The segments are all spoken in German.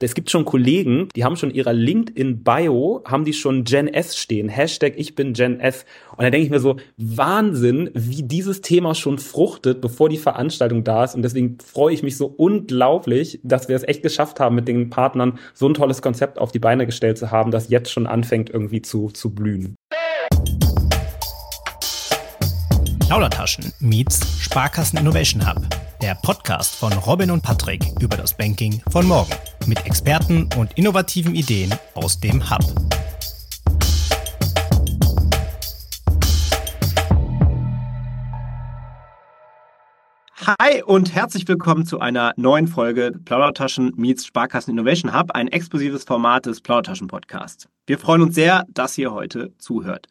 es gibt schon Kollegen, die haben schon ihrer LinkedIn-Bio, haben die schon Gen S stehen, Hashtag ich bin Gen S. Und da denke ich mir so, Wahnsinn, wie dieses Thema schon fruchtet, bevor die Veranstaltung da ist. Und deswegen freue ich mich so unglaublich, dass wir es echt geschafft haben, mit den Partnern so ein tolles Konzept auf die Beine gestellt zu haben, das jetzt schon anfängt irgendwie zu, zu blühen. Plaudertaschen meets Sparkassen Innovation Hub. Der Podcast von Robin und Patrick über das Banking von morgen. Mit Experten und innovativen Ideen aus dem Hub. Hi und herzlich willkommen zu einer neuen Folge Plaudertaschen meets Sparkassen Innovation Hub, ein exklusives Format des Plaudertaschen Podcasts. Wir freuen uns sehr, dass ihr heute zuhört.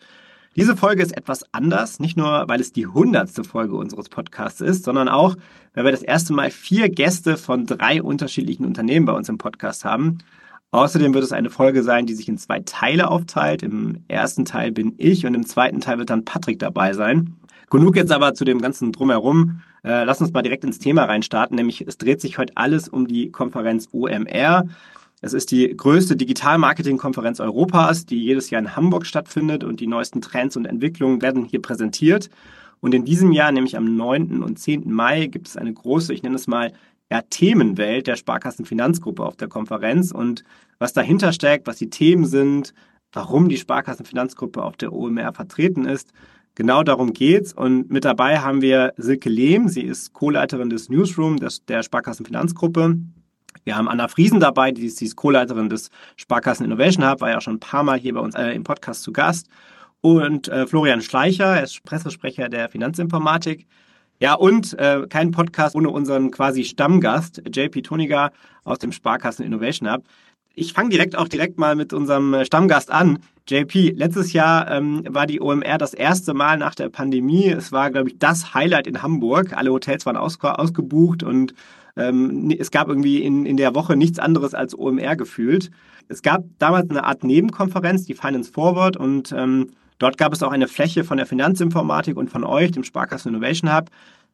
Diese Folge ist etwas anders, nicht nur, weil es die hundertste Folge unseres Podcasts ist, sondern auch, weil wir das erste Mal vier Gäste von drei unterschiedlichen Unternehmen bei uns im Podcast haben. Außerdem wird es eine Folge sein, die sich in zwei Teile aufteilt. Im ersten Teil bin ich und im zweiten Teil wird dann Patrick dabei sein. Genug jetzt aber zu dem ganzen Drumherum. Äh, lass uns mal direkt ins Thema reinstarten, nämlich es dreht sich heute alles um die Konferenz OMR. Es ist die größte Digital-Marketing-Konferenz Europas, die jedes Jahr in Hamburg stattfindet und die neuesten Trends und Entwicklungen werden hier präsentiert. Und in diesem Jahr, nämlich am 9. und 10. Mai, gibt es eine große, ich nenne es mal, ja, Themenwelt der Sparkassenfinanzgruppe auf der Konferenz und was dahinter steckt, was die Themen sind, warum die Sparkassenfinanzgruppe auf der OMR vertreten ist. Genau darum geht's. Und mit dabei haben wir Silke Lehm. Sie ist Co-Leiterin des Newsroom des, der Sparkassenfinanzgruppe. Wir haben Anna Friesen dabei, die ist, ist Co-Leiterin des Sparkassen Innovation Hub, war ja schon ein paar Mal hier bei uns äh, im Podcast zu Gast. Und äh, Florian Schleicher, er ist Pressesprecher der Finanzinformatik. Ja, und äh, kein Podcast ohne unseren quasi Stammgast, JP Toniger aus dem Sparkassen Innovation Hub. Ich fange direkt auch direkt mal mit unserem äh, Stammgast an. JP, letztes Jahr ähm, war die OMR das erste Mal nach der Pandemie. Es war, glaube ich, das Highlight in Hamburg. Alle Hotels waren aus, ausgebucht und ähm, es gab irgendwie in, in der Woche nichts anderes als OMR gefühlt. Es gab damals eine Art Nebenkonferenz, die Finance Forward, und ähm, dort gab es auch eine Fläche von der Finanzinformatik und von euch, dem Sparkassen Innovation Hub.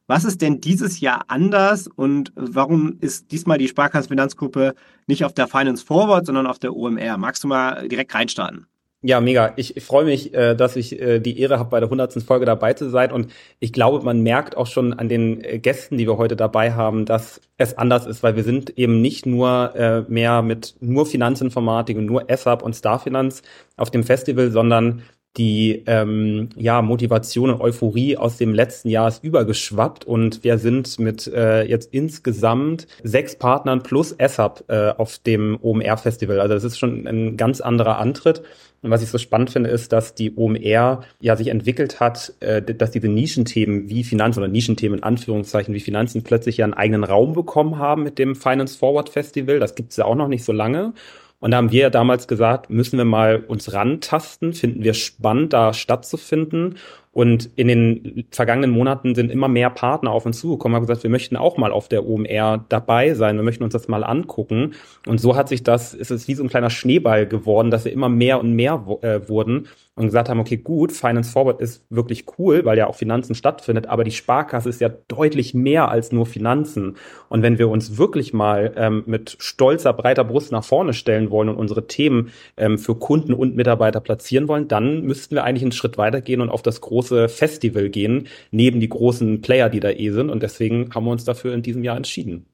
Was ist denn dieses Jahr anders und warum ist diesmal die Sparkassen Finanzgruppe nicht auf der Finance Forward, sondern auf der OMR? Magst du mal direkt reinstarten? Ja, mega. Ich, freue mich, äh, dass ich äh, die Ehre habe, bei der 100. Folge dabei zu sein. Und ich glaube, man merkt auch schon an den äh, Gästen, die wir heute dabei haben, dass es anders ist, weil wir sind eben nicht nur mehr mit nur Finanzinformatik und nur SAP und Starfinanz auf dem Festival, sondern die ähm, ja, Motivation und Euphorie aus dem letzten Jahr ist übergeschwappt und wir sind mit äh, jetzt insgesamt sechs Partnern plus SAP äh, auf dem OMR-Festival. Also das ist schon ein ganz anderer Antritt. Und was ich so spannend finde, ist, dass die OMR ja sich entwickelt hat, äh, dass diese Nischenthemen wie Finanzen oder Nischenthemen in Anführungszeichen wie Finanzen plötzlich ja einen eigenen Raum bekommen haben mit dem Finance Forward Festival. Das gibt es ja auch noch nicht so lange. Und da haben wir ja damals gesagt, müssen wir mal uns rantasten, finden wir spannend, da stattzufinden. Und in den vergangenen Monaten sind immer mehr Partner auf uns zugekommen, haben gesagt, wir möchten auch mal auf der OMR dabei sein, wir möchten uns das mal angucken. Und so hat sich das, ist es wie so ein kleiner Schneeball geworden, dass wir immer mehr und mehr äh, wurden und gesagt haben, okay, gut, Finance Forward ist wirklich cool, weil ja auch Finanzen stattfindet, aber die Sparkasse ist ja deutlich mehr als nur Finanzen. Und wenn wir uns wirklich mal ähm, mit stolzer, breiter Brust nach vorne stellen wollen und unsere Themen ähm, für Kunden und Mitarbeiter platzieren wollen, dann müssten wir eigentlich einen Schritt weitergehen und auf das große Festival gehen, neben die großen Player, die da eh sind. Und deswegen haben wir uns dafür in diesem Jahr entschieden.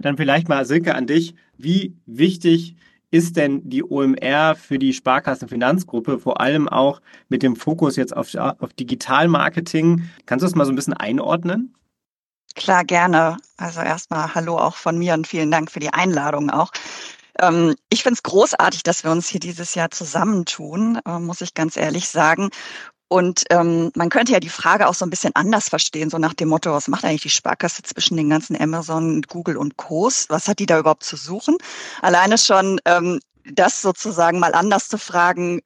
Dann vielleicht mal, Silke, an dich. Wie wichtig ist denn die OMR für die Sparkassenfinanzgruppe, vor allem auch mit dem Fokus jetzt auf, auf Digitalmarketing? Kannst du das mal so ein bisschen einordnen? Klar, gerne. Also erstmal Hallo auch von mir und vielen Dank für die Einladung auch. Ähm, ich finde es großartig, dass wir uns hier dieses Jahr zusammentun, äh, muss ich ganz ehrlich sagen. Und ähm, man könnte ja die Frage auch so ein bisschen anders verstehen, so nach dem Motto, was macht eigentlich die Sparkasse zwischen den ganzen Amazon, Google und Co's? Was hat die da überhaupt zu suchen? Alleine schon ähm, das sozusagen mal anders zu fragen,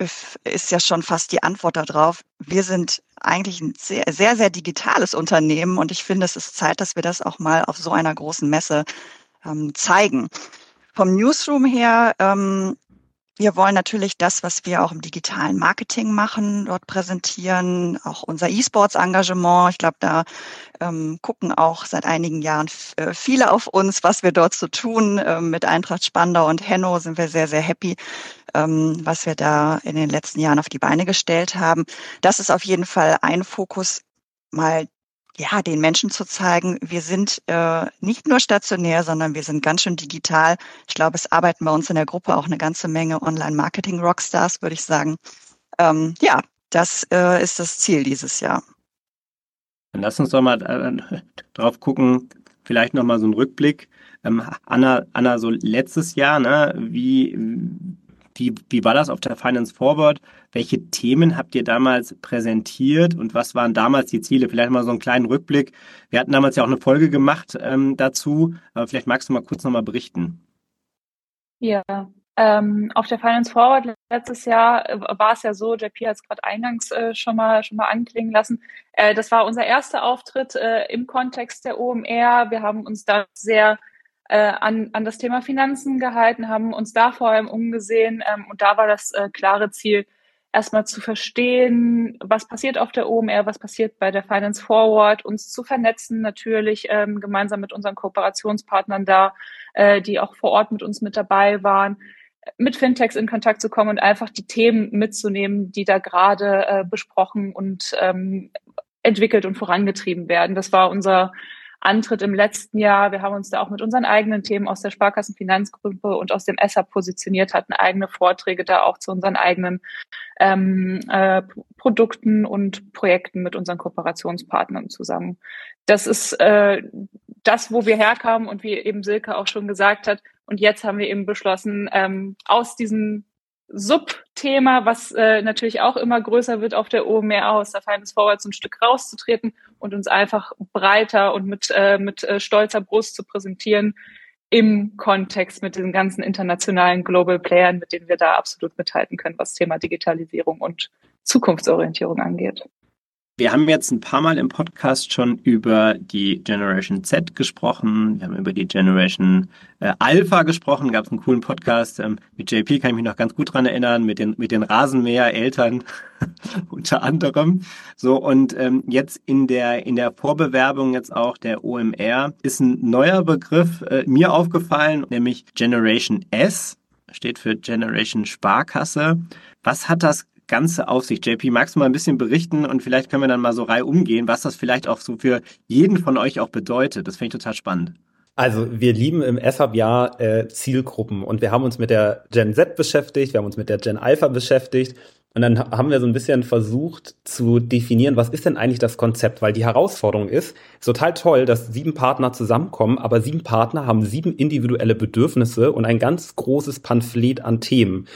ist ja schon fast die Antwort darauf. Wir sind eigentlich ein sehr, sehr, sehr digitales Unternehmen und ich finde, es ist Zeit, dass wir das auch mal auf so einer großen Messe ähm, zeigen. Vom Newsroom her ähm, wir wollen natürlich das, was wir auch im digitalen Marketing machen, dort präsentieren, auch unser E-Sports-Engagement. Ich glaube, da ähm, gucken auch seit einigen Jahren äh, viele auf uns, was wir dort so tun. Ähm, mit Eintracht Spandau und Henno sind wir sehr, sehr happy, ähm, was wir da in den letzten Jahren auf die Beine gestellt haben. Das ist auf jeden Fall ein Fokus, mal ja, den Menschen zu zeigen, wir sind äh, nicht nur stationär, sondern wir sind ganz schön digital. Ich glaube, es arbeiten bei uns in der Gruppe auch eine ganze Menge Online-Marketing-Rockstars, würde ich sagen. Ähm, ja, das äh, ist das Ziel dieses Jahr. Dann lass uns doch mal äh, drauf gucken, vielleicht nochmal so ein Rückblick. Ähm, Anna, Anna, so letztes Jahr, ne, wie, wie, wie war das auf der Finance Forward? Welche Themen habt ihr damals präsentiert und was waren damals die Ziele? Vielleicht mal so einen kleinen Rückblick. Wir hatten damals ja auch eine Folge gemacht ähm, dazu, aber vielleicht magst du mal kurz nochmal berichten. Ja, ähm, auf der Finance Forward letztes Jahr äh, war es ja so, JP hat es gerade eingangs äh, schon mal schon mal anklingen lassen. Äh, das war unser erster Auftritt äh, im Kontext der OMR. Wir haben uns da sehr äh, an, an das Thema Finanzen gehalten, haben uns da vor allem umgesehen ähm, und da war das äh, klare Ziel, erstmal zu verstehen, was passiert auf der OMR, was passiert bei der Finance Forward, uns zu vernetzen natürlich ähm, gemeinsam mit unseren Kooperationspartnern da, äh, die auch vor Ort mit uns mit dabei waren, mit Fintechs in Kontakt zu kommen und einfach die Themen mitzunehmen, die da gerade äh, besprochen und ähm, entwickelt und vorangetrieben werden. Das war unser Antritt im letzten Jahr. Wir haben uns da auch mit unseren eigenen Themen aus der Sparkassenfinanzgruppe und aus dem ESSA positioniert, hatten eigene Vorträge da auch zu unseren eigenen ähm, äh, Produkten und Projekten mit unseren Kooperationspartnern zusammen. Das ist äh, das, wo wir herkamen und wie eben Silke auch schon gesagt hat. Und jetzt haben wir eben beschlossen, ähm, aus diesen Subthema, was äh, natürlich auch immer größer wird auf der OMR aus der Finance Forward ein Stück rauszutreten und uns einfach breiter und mit, äh, mit äh, stolzer Brust zu präsentieren im Kontext mit den ganzen internationalen Global Playern, mit denen wir da absolut mithalten können, was Thema Digitalisierung und Zukunftsorientierung angeht. Wir haben jetzt ein paar Mal im Podcast schon über die Generation Z gesprochen. Wir haben über die Generation äh, Alpha gesprochen. Gab es einen coolen Podcast ähm, mit JP, kann ich mich noch ganz gut dran erinnern, mit den mit den Rasenmäher-Eltern unter anderem. So und ähm, jetzt in der in der Vorbewerbung jetzt auch der OMR ist ein neuer Begriff äh, mir aufgefallen, nämlich Generation S steht für Generation Sparkasse. Was hat das Ganze auf sich? JP, magst du mal ein bisschen berichten und vielleicht können wir dann mal so rei umgehen, was das vielleicht auch so für jeden von euch auch bedeutet. Das finde ich total spannend. Also wir lieben im SAP-Jahr äh, Zielgruppen und wir haben uns mit der Gen Z beschäftigt, wir haben uns mit der Gen Alpha beschäftigt und dann haben wir so ein bisschen versucht zu definieren, was ist denn eigentlich das Konzept? Weil die Herausforderung ist, ist total toll, dass sieben Partner zusammenkommen, aber sieben Partner haben sieben individuelle Bedürfnisse und ein ganz großes Pamphlet an Themen.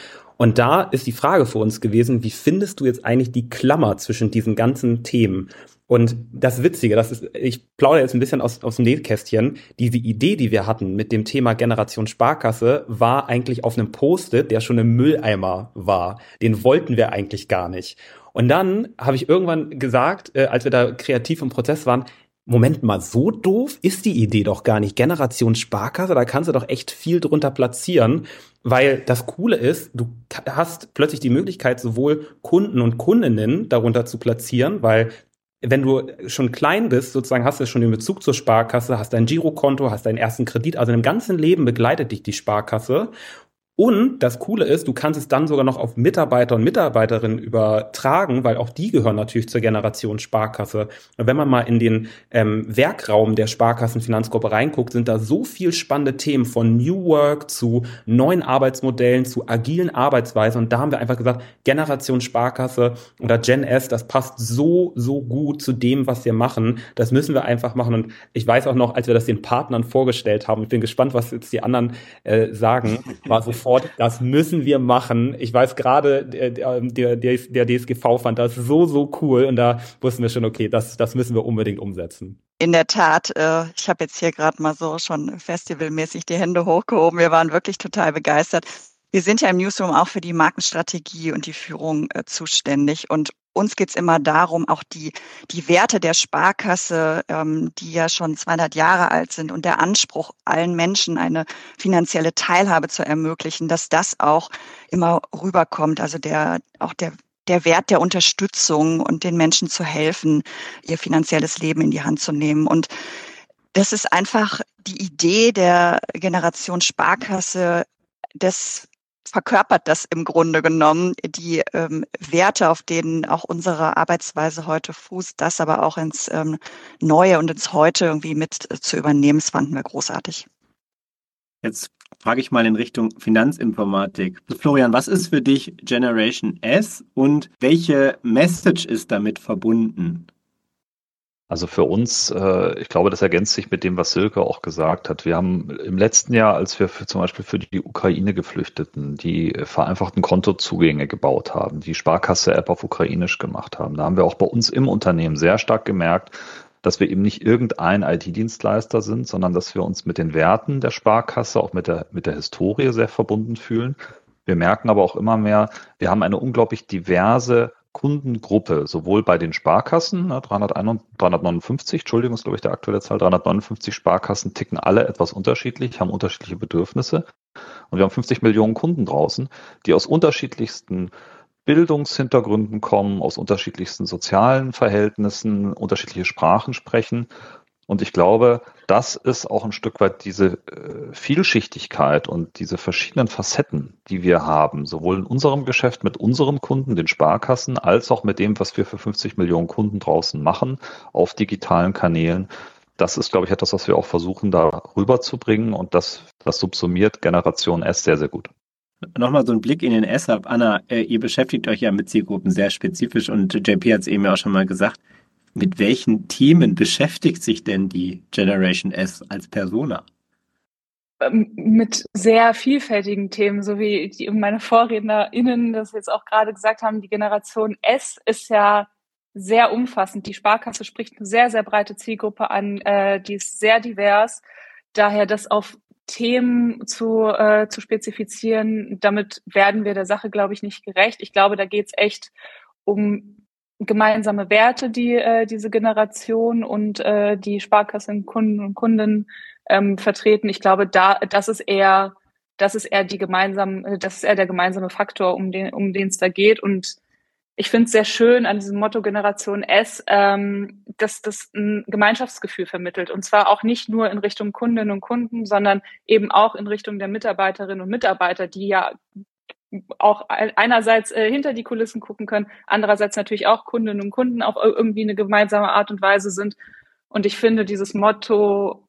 Und da ist die Frage für uns gewesen, wie findest du jetzt eigentlich die Klammer zwischen diesen ganzen Themen? Und das Witzige, das ist, ich plaudere jetzt ein bisschen aus, aus dem Nähkästchen. Diese Idee, die wir hatten mit dem Thema Generation Sparkasse, war eigentlich auf einem Post-it, der schon im Mülleimer war. Den wollten wir eigentlich gar nicht. Und dann habe ich irgendwann gesagt, äh, als wir da kreativ im Prozess waren, Moment mal, so doof ist die Idee doch gar nicht. Generation Sparkasse, da kannst du doch echt viel drunter platzieren, weil das Coole ist, du hast plötzlich die Möglichkeit, sowohl Kunden und Kundinnen darunter zu platzieren, weil wenn du schon klein bist, sozusagen hast du schon den Bezug zur Sparkasse, hast dein Girokonto, hast deinen ersten Kredit, also im ganzen Leben begleitet dich die Sparkasse und das Coole ist, du kannst es dann sogar noch auf Mitarbeiter und Mitarbeiterinnen übertragen, weil auch die gehören natürlich zur Generation Sparkasse. Und wenn man mal in den ähm, Werkraum der Sparkassenfinanzgruppe reinguckt, sind da so viel spannende Themen von New Work zu neuen Arbeitsmodellen, zu agilen Arbeitsweisen. Und da haben wir einfach gesagt, Generation Sparkasse oder Gen S, das passt so, so gut zu dem, was wir machen. Das müssen wir einfach machen. Und ich weiß auch noch, als wir das den Partnern vorgestellt haben, ich bin gespannt, was jetzt die anderen äh, sagen, war so sofort, das müssen wir machen. Ich weiß gerade, der, der, der DSGV fand das so, so cool und da wussten wir schon, okay, das, das müssen wir unbedingt umsetzen. In der Tat, äh, ich habe jetzt hier gerade mal so schon festivalmäßig die Hände hochgehoben. Wir waren wirklich total begeistert. Wir sind ja im Newsroom auch für die Markenstrategie und die Führung äh, zuständig und uns geht's immer darum, auch die, die Werte der Sparkasse, ähm, die ja schon 200 Jahre alt sind und der Anspruch, allen Menschen eine finanzielle Teilhabe zu ermöglichen, dass das auch immer rüberkommt. Also der, auch der, der Wert der Unterstützung und den Menschen zu helfen, ihr finanzielles Leben in die Hand zu nehmen. Und das ist einfach die Idee der Generation Sparkasse, des verkörpert das im Grunde genommen, die ähm, Werte, auf denen auch unsere Arbeitsweise heute fußt, das aber auch ins ähm, Neue und ins Heute irgendwie mit äh, zu übernehmen, das fanden wir großartig. Jetzt frage ich mal in Richtung Finanzinformatik. Florian, was ist für dich Generation S und welche Message ist damit verbunden? Also für uns, äh, ich glaube, das ergänzt sich mit dem, was Silke auch gesagt hat. Wir haben im letzten Jahr, als wir für, zum Beispiel für die Ukraine Geflüchteten die vereinfachten Kontozugänge gebaut haben, die Sparkasse-App auf Ukrainisch gemacht haben, da haben wir auch bei uns im Unternehmen sehr stark gemerkt, dass wir eben nicht irgendein IT-Dienstleister sind, sondern dass wir uns mit den Werten der Sparkasse, auch mit der, mit der Historie sehr verbunden fühlen. Wir merken aber auch immer mehr, wir haben eine unglaublich diverse Kundengruppe, sowohl bei den Sparkassen, 359, ne, Entschuldigung, ist glaube ich der aktuelle Zahl, 359 Sparkassen ticken alle etwas unterschiedlich, haben unterschiedliche Bedürfnisse. Und wir haben 50 Millionen Kunden draußen, die aus unterschiedlichsten Bildungshintergründen kommen, aus unterschiedlichsten sozialen Verhältnissen, unterschiedliche Sprachen sprechen und ich glaube, das ist auch ein Stück weit diese äh, Vielschichtigkeit und diese verschiedenen Facetten, die wir haben, sowohl in unserem Geschäft mit unseren Kunden, den Sparkassen, als auch mit dem, was wir für 50 Millionen Kunden draußen machen auf digitalen Kanälen. Das ist, glaube ich, etwas, was wir auch versuchen, da rüberzubringen und das, das subsumiert Generation S sehr, sehr gut. Nochmal so ein Blick in den S-Hub. Anna, äh, ihr beschäftigt euch ja mit Zielgruppen sehr spezifisch und JP hat es eben ja auch schon mal gesagt mit welchen Themen beschäftigt sich denn die Generation S als Persona? Ähm, mit sehr vielfältigen Themen, so wie die, meine VorrednerInnen das jetzt auch gerade gesagt haben, die Generation S ist ja sehr umfassend. Die Sparkasse spricht eine sehr, sehr breite Zielgruppe an, äh, die ist sehr divers. Daher das auf Themen zu, äh, zu spezifizieren, damit werden wir der Sache, glaube ich, nicht gerecht. Ich glaube, da geht es echt um gemeinsame Werte, die äh, diese Generation und äh, die Sparkassenkunden und Kunden ähm, vertreten. Ich glaube, da das ist eher das ist eher die gemeinsame, das ist eher der gemeinsame Faktor, um den um den es da geht. Und ich finde es sehr schön an diesem Motto Generation S, ähm, dass das ein Gemeinschaftsgefühl vermittelt. Und zwar auch nicht nur in Richtung Kundinnen und Kunden, sondern eben auch in Richtung der Mitarbeiterinnen und Mitarbeiter, die ja auch einerseits äh, hinter die Kulissen gucken können, andererseits natürlich auch Kundinnen und Kunden auf irgendwie eine gemeinsame Art und Weise sind. Und ich finde, dieses Motto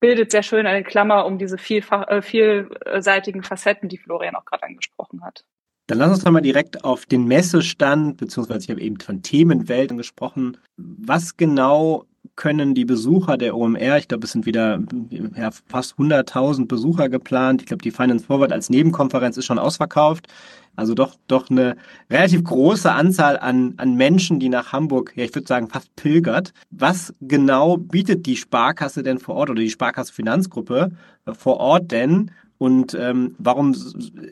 bildet sehr schön eine Klammer um diese vielfach, äh, vielseitigen Facetten, die Florian auch gerade angesprochen hat. Dann lass uns doch mal direkt auf den Messestand, beziehungsweise ich habe eben von Themenwelten gesprochen. Was genau können die Besucher der OMR, ich glaube, es sind wieder ja, fast 100.000 Besucher geplant. Ich glaube, die Finance Forward als Nebenkonferenz ist schon ausverkauft. Also doch, doch eine relativ große Anzahl an, an Menschen, die nach Hamburg, ja, ich würde sagen, fast pilgert. Was genau bietet die Sparkasse denn vor Ort oder die Sparkasse Finanzgruppe vor Ort denn? Und ähm, warum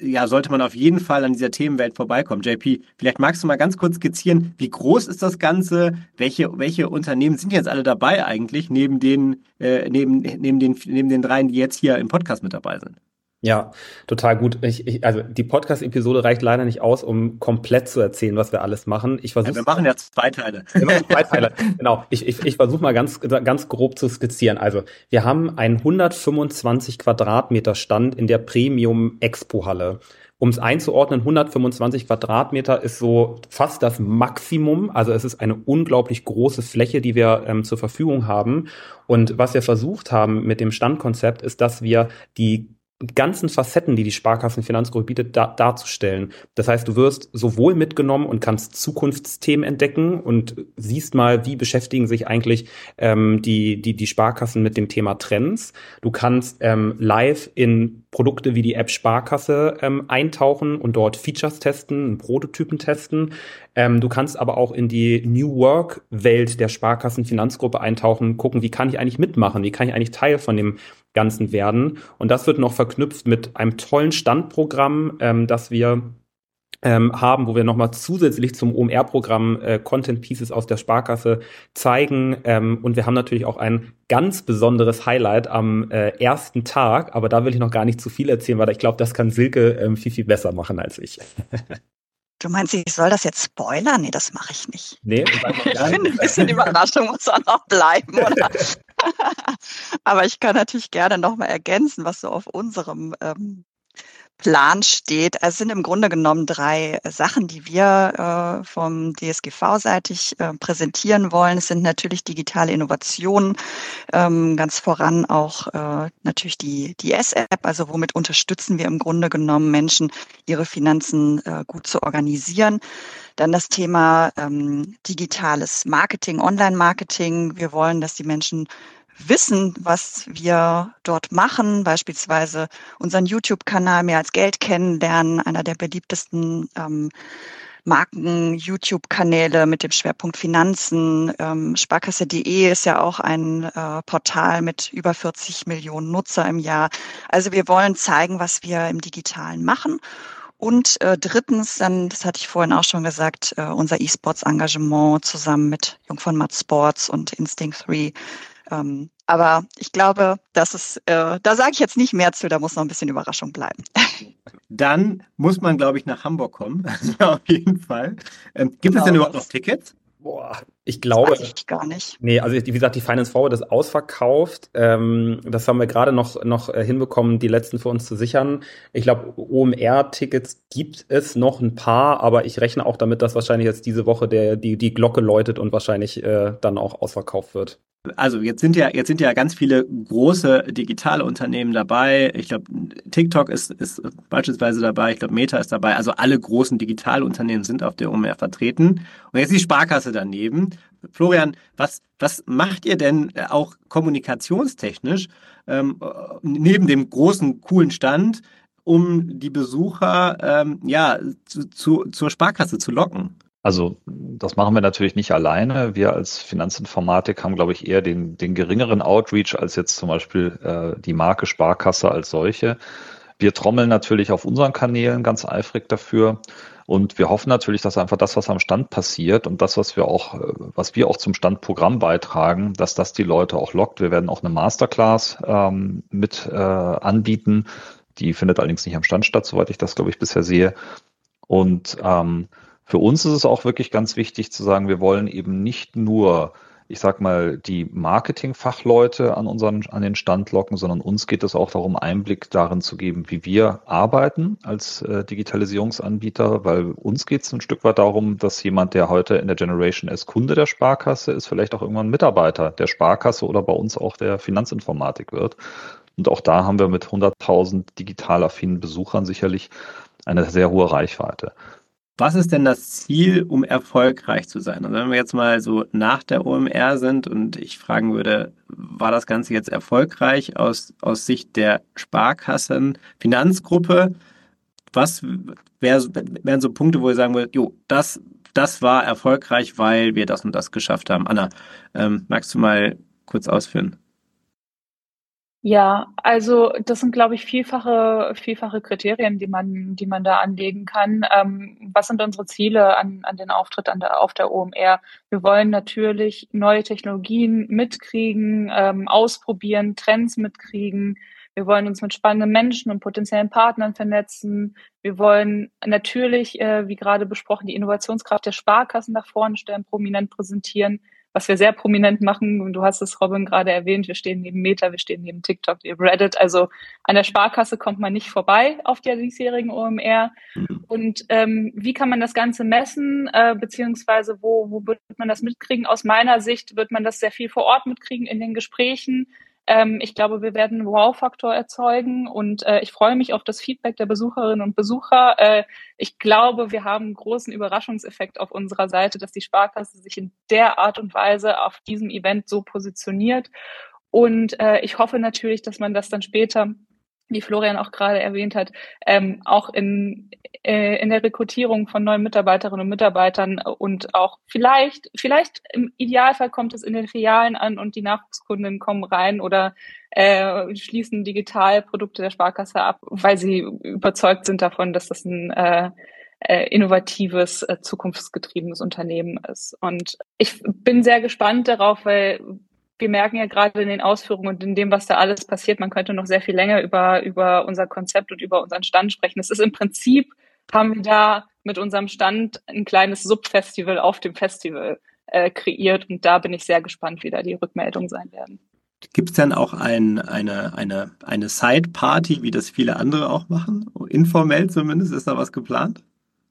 ja, sollte man auf jeden Fall an dieser Themenwelt vorbeikommen? JP, vielleicht magst du mal ganz kurz skizzieren, wie groß ist das Ganze? Welche, welche Unternehmen sind jetzt alle dabei eigentlich, neben den, äh, neben, neben, den, neben den dreien, die jetzt hier im Podcast mit dabei sind? Ja, total gut. Ich, ich, also die Podcast-Episode reicht leider nicht aus, um komplett zu erzählen, was wir alles machen. Ich versuche. Ja, wir machen ja zwei Teile. Wir machen zwei Teile. genau. Ich, ich, ich versuche mal ganz ganz grob zu skizzieren. Also wir haben einen 125 Quadratmeter Stand in der Premium Expo Halle. Um es einzuordnen, 125 Quadratmeter ist so fast das Maximum. Also es ist eine unglaublich große Fläche, die wir ähm, zur Verfügung haben. Und was wir versucht haben mit dem Standkonzept ist, dass wir die ganzen Facetten, die die Sparkassenfinanzgruppe bietet, da, darzustellen. Das heißt, du wirst sowohl mitgenommen und kannst Zukunftsthemen entdecken und siehst mal, wie beschäftigen sich eigentlich ähm, die, die, die Sparkassen mit dem Thema Trends. Du kannst ähm, live in Produkte wie die App Sparkasse ähm, eintauchen und dort Features testen, Prototypen testen. Ähm, du kannst aber auch in die New Work Welt der Sparkassenfinanzgruppe eintauchen, gucken, wie kann ich eigentlich mitmachen, wie kann ich eigentlich Teil von dem Ganzen werden. Und das wird noch verknüpft mit einem tollen Standprogramm, ähm, das wir ähm, haben, wo wir nochmal zusätzlich zum OMR-Programm äh, Content Pieces aus der Sparkasse zeigen. Ähm, und wir haben natürlich auch ein ganz besonderes Highlight am äh, ersten Tag, aber da will ich noch gar nicht zu viel erzählen, weil ich glaube, das kann Silke ähm, viel, viel besser machen als ich. Du meinst, ich soll das jetzt spoilern? Nee, das mache ich nicht. Nee, ich finde, ein bisschen Überraschung muss auch noch bleiben, oder? Aber ich kann natürlich gerne nochmal ergänzen, was so auf unserem ähm, Plan steht. Es sind im Grunde genommen drei Sachen, die wir äh, vom DSGV-seitig äh, präsentieren wollen. Es sind natürlich digitale Innovationen, ähm, ganz voran auch äh, natürlich die, die S-App, also womit unterstützen wir im Grunde genommen Menschen, ihre Finanzen äh, gut zu organisieren. Dann das Thema ähm, digitales Marketing, Online-Marketing. Wir wollen, dass die Menschen wissen, was wir dort machen, beispielsweise unseren YouTube-Kanal mehr als Geld kennenlernen, einer der beliebtesten ähm, Marken-YouTube-Kanäle mit dem Schwerpunkt Finanzen. Ähm, Sparkasse.de ist ja auch ein äh, Portal mit über 40 Millionen Nutzer im Jahr. Also wir wollen zeigen, was wir im Digitalen machen. Und äh, drittens, dann, das hatte ich vorhin auch schon gesagt, äh, unser E-Sports-Engagement zusammen mit Jung von Matt Sports und Instinct 3 ähm, aber ich glaube, das ist, äh, da sage ich jetzt nicht mehr zu, da muss noch ein bisschen Überraschung bleiben. Dann muss man, glaube ich, nach Hamburg kommen. Auf jeden Fall. Ähm, gibt genau, es denn überhaupt noch Tickets? Boah, ich glaube. Das weiß ich gar nicht. Nee, also wie gesagt, die Finance Forward ist ausverkauft. Ähm, das haben wir gerade noch, noch äh, hinbekommen, die letzten für uns zu sichern. Ich glaube, OMR-Tickets gibt es noch ein paar, aber ich rechne auch damit, dass wahrscheinlich jetzt diese Woche der, die, die Glocke läutet und wahrscheinlich äh, dann auch ausverkauft wird also jetzt sind ja jetzt sind ja ganz viele große digitale Unternehmen dabei. Ich glaube, TikTok ist, ist beispielsweise dabei. Ich glaube, Meta ist dabei. Also alle großen Digitalunternehmen sind auf der OMR vertreten. Und jetzt die Sparkasse daneben. Florian, was was macht ihr denn auch kommunikationstechnisch ähm, neben dem großen coolen Stand, um die Besucher ähm, ja zu, zu, zur Sparkasse zu locken? Also das machen wir natürlich nicht alleine. Wir als Finanzinformatik haben, glaube ich, eher den, den geringeren Outreach als jetzt zum Beispiel äh, die Marke Sparkasse als solche. Wir trommeln natürlich auf unseren Kanälen ganz eifrig dafür. Und wir hoffen natürlich, dass einfach das, was am Stand passiert und das, was wir auch, äh, was wir auch zum Standprogramm beitragen, dass das die Leute auch lockt. Wir werden auch eine Masterclass ähm, mit äh, anbieten. Die findet allerdings nicht am Stand statt, soweit ich das, glaube ich, bisher sehe. Und ähm, für uns ist es auch wirklich ganz wichtig zu sagen, wir wollen eben nicht nur, ich sag mal, die Marketingfachleute an unseren, an den Stand locken, sondern uns geht es auch darum, Einblick darin zu geben, wie wir arbeiten als äh, Digitalisierungsanbieter, weil uns geht es ein Stück weit darum, dass jemand, der heute in der Generation S Kunde der Sparkasse ist, vielleicht auch irgendwann Mitarbeiter der Sparkasse oder bei uns auch der Finanzinformatik wird. Und auch da haben wir mit 100.000 digital affinen Besuchern sicherlich eine sehr hohe Reichweite. Was ist denn das Ziel, um erfolgreich zu sein? Und wenn wir jetzt mal so nach der OMR sind und ich fragen würde, war das Ganze jetzt erfolgreich aus, aus Sicht der Sparkassen Finanzgruppe? Was wär, wären so Punkte, wo ihr sagen würdet, jo, das, das war erfolgreich, weil wir das und das geschafft haben? Anna, ähm, magst du mal kurz ausführen? Ja, also das sind, glaube ich, vielfache, vielfache Kriterien, die man, die man da anlegen kann. Ähm, was sind unsere Ziele an, an den Auftritt an der, auf der OMR? Wir wollen natürlich neue Technologien mitkriegen, ähm, ausprobieren, Trends mitkriegen. Wir wollen uns mit spannenden Menschen und potenziellen Partnern vernetzen. Wir wollen natürlich, äh, wie gerade besprochen, die Innovationskraft der Sparkassen nach vorne stellen, prominent präsentieren was wir sehr prominent machen. Und du hast es, Robin, gerade erwähnt. Wir stehen neben Meta, wir stehen neben TikTok, neben Reddit. Also an der Sparkasse kommt man nicht vorbei auf der diesjährigen OMR. Und ähm, wie kann man das Ganze messen, äh, beziehungsweise wo, wo wird man das mitkriegen? Aus meiner Sicht wird man das sehr viel vor Ort mitkriegen in den Gesprächen. Ähm, ich glaube, wir werden einen Wow-Faktor erzeugen und äh, ich freue mich auf das Feedback der Besucherinnen und Besucher. Äh, ich glaube, wir haben einen großen Überraschungseffekt auf unserer Seite, dass die Sparkasse sich in der Art und Weise auf diesem Event so positioniert. Und äh, ich hoffe natürlich, dass man das dann später wie Florian auch gerade erwähnt hat, ähm, auch in, äh, in der Rekrutierung von neuen Mitarbeiterinnen und Mitarbeitern und auch vielleicht, vielleicht im Idealfall kommt es in den Filialen an und die Nachwuchskunden kommen rein oder äh, schließen digital Produkte der Sparkasse ab, weil sie überzeugt sind davon, dass das ein äh, äh, innovatives, äh, zukunftsgetriebenes Unternehmen ist. Und ich bin sehr gespannt darauf, weil wir merken ja gerade in den Ausführungen und in dem, was da alles passiert, man könnte noch sehr viel länger über, über unser Konzept und über unseren Stand sprechen. Es ist im Prinzip, haben wir da mit unserem Stand ein kleines Subfestival auf dem Festival äh, kreiert und da bin ich sehr gespannt, wie da die Rückmeldungen sein werden. Gibt es denn auch ein, eine, eine, eine Side-Party, wie das viele andere auch machen? Informell zumindest, ist da was geplant?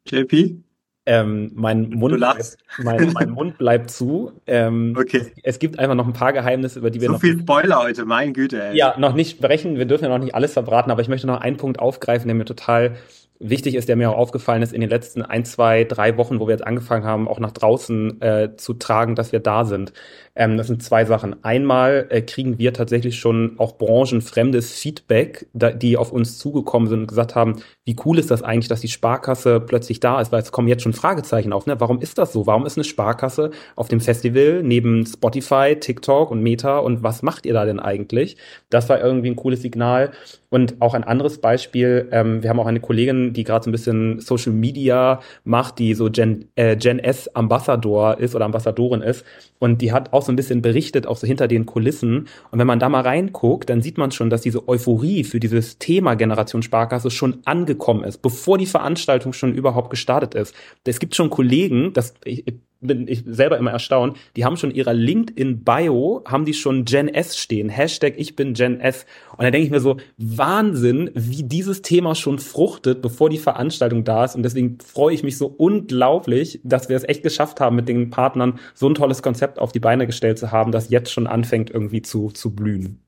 JP? Ähm, mein, Mund bleibt, mein, mein Mund bleibt zu. Ähm, okay. Es, es, gibt einfach noch ein paar Geheimnisse, über die wir so noch. So viel Spoiler heute, mein Güte. Ey. Ja, noch nicht sprechen. Wir dürfen ja noch nicht alles verbraten, aber ich möchte noch einen Punkt aufgreifen, der mir total wichtig ist, der mir auch aufgefallen ist in den letzten ein, zwei, drei Wochen, wo wir jetzt angefangen haben, auch nach draußen äh, zu tragen, dass wir da sind. Ähm, das sind zwei Sachen. Einmal äh, kriegen wir tatsächlich schon auch branchenfremdes Feedback, da, die auf uns zugekommen sind und gesagt haben, wie cool ist das eigentlich, dass die Sparkasse plötzlich da ist, weil es kommen jetzt schon Fragezeichen auf. Ne? Warum ist das so? Warum ist eine Sparkasse auf dem Festival neben Spotify, TikTok und Meta und was macht ihr da denn eigentlich? Das war irgendwie ein cooles Signal. Und auch ein anderes Beispiel, ähm, wir haben auch eine Kollegin, die gerade so ein bisschen Social Media macht, die so Gen, äh, Gen S Ambassador ist oder Ambassadorin ist. Und die hat auch so ein bisschen berichtet, auch so hinter den Kulissen. Und wenn man da mal reinguckt, dann sieht man schon, dass diese Euphorie für dieses Thema Generation Sparkasse schon angekommen ist, bevor die Veranstaltung schon überhaupt gestartet ist. Es gibt schon Kollegen, das, ich, bin ich selber immer erstaunt, die haben schon ihrer LinkedIn-Bio, haben die schon Gen S stehen, Hashtag ich bin Gen S. Und da denke ich mir so, Wahnsinn, wie dieses Thema schon fruchtet, bevor die Veranstaltung da ist. Und deswegen freue ich mich so unglaublich, dass wir es echt geschafft haben, mit den Partnern so ein tolles Konzept auf die Beine gestellt zu haben, das jetzt schon anfängt irgendwie zu, zu blühen.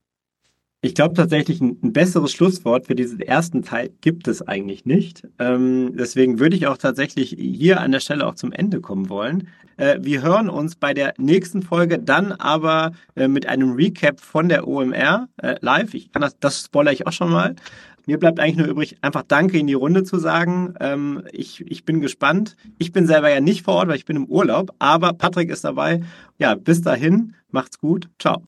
Ich glaube tatsächlich, ein, ein, besseres Schlusswort für diesen ersten Teil gibt es eigentlich nicht. Ähm, deswegen würde ich auch tatsächlich hier an der Stelle auch zum Ende kommen wollen. Äh, wir hören uns bei der nächsten Folge dann aber äh, mit einem Recap von der OMR äh, live. Ich kann das, das spoiler ich auch schon mal. Mir bleibt eigentlich nur übrig, einfach Danke in die Runde zu sagen. Ähm, ich, ich bin gespannt. Ich bin selber ja nicht vor Ort, weil ich bin im Urlaub, aber Patrick ist dabei. Ja, bis dahin, macht's gut. Ciao.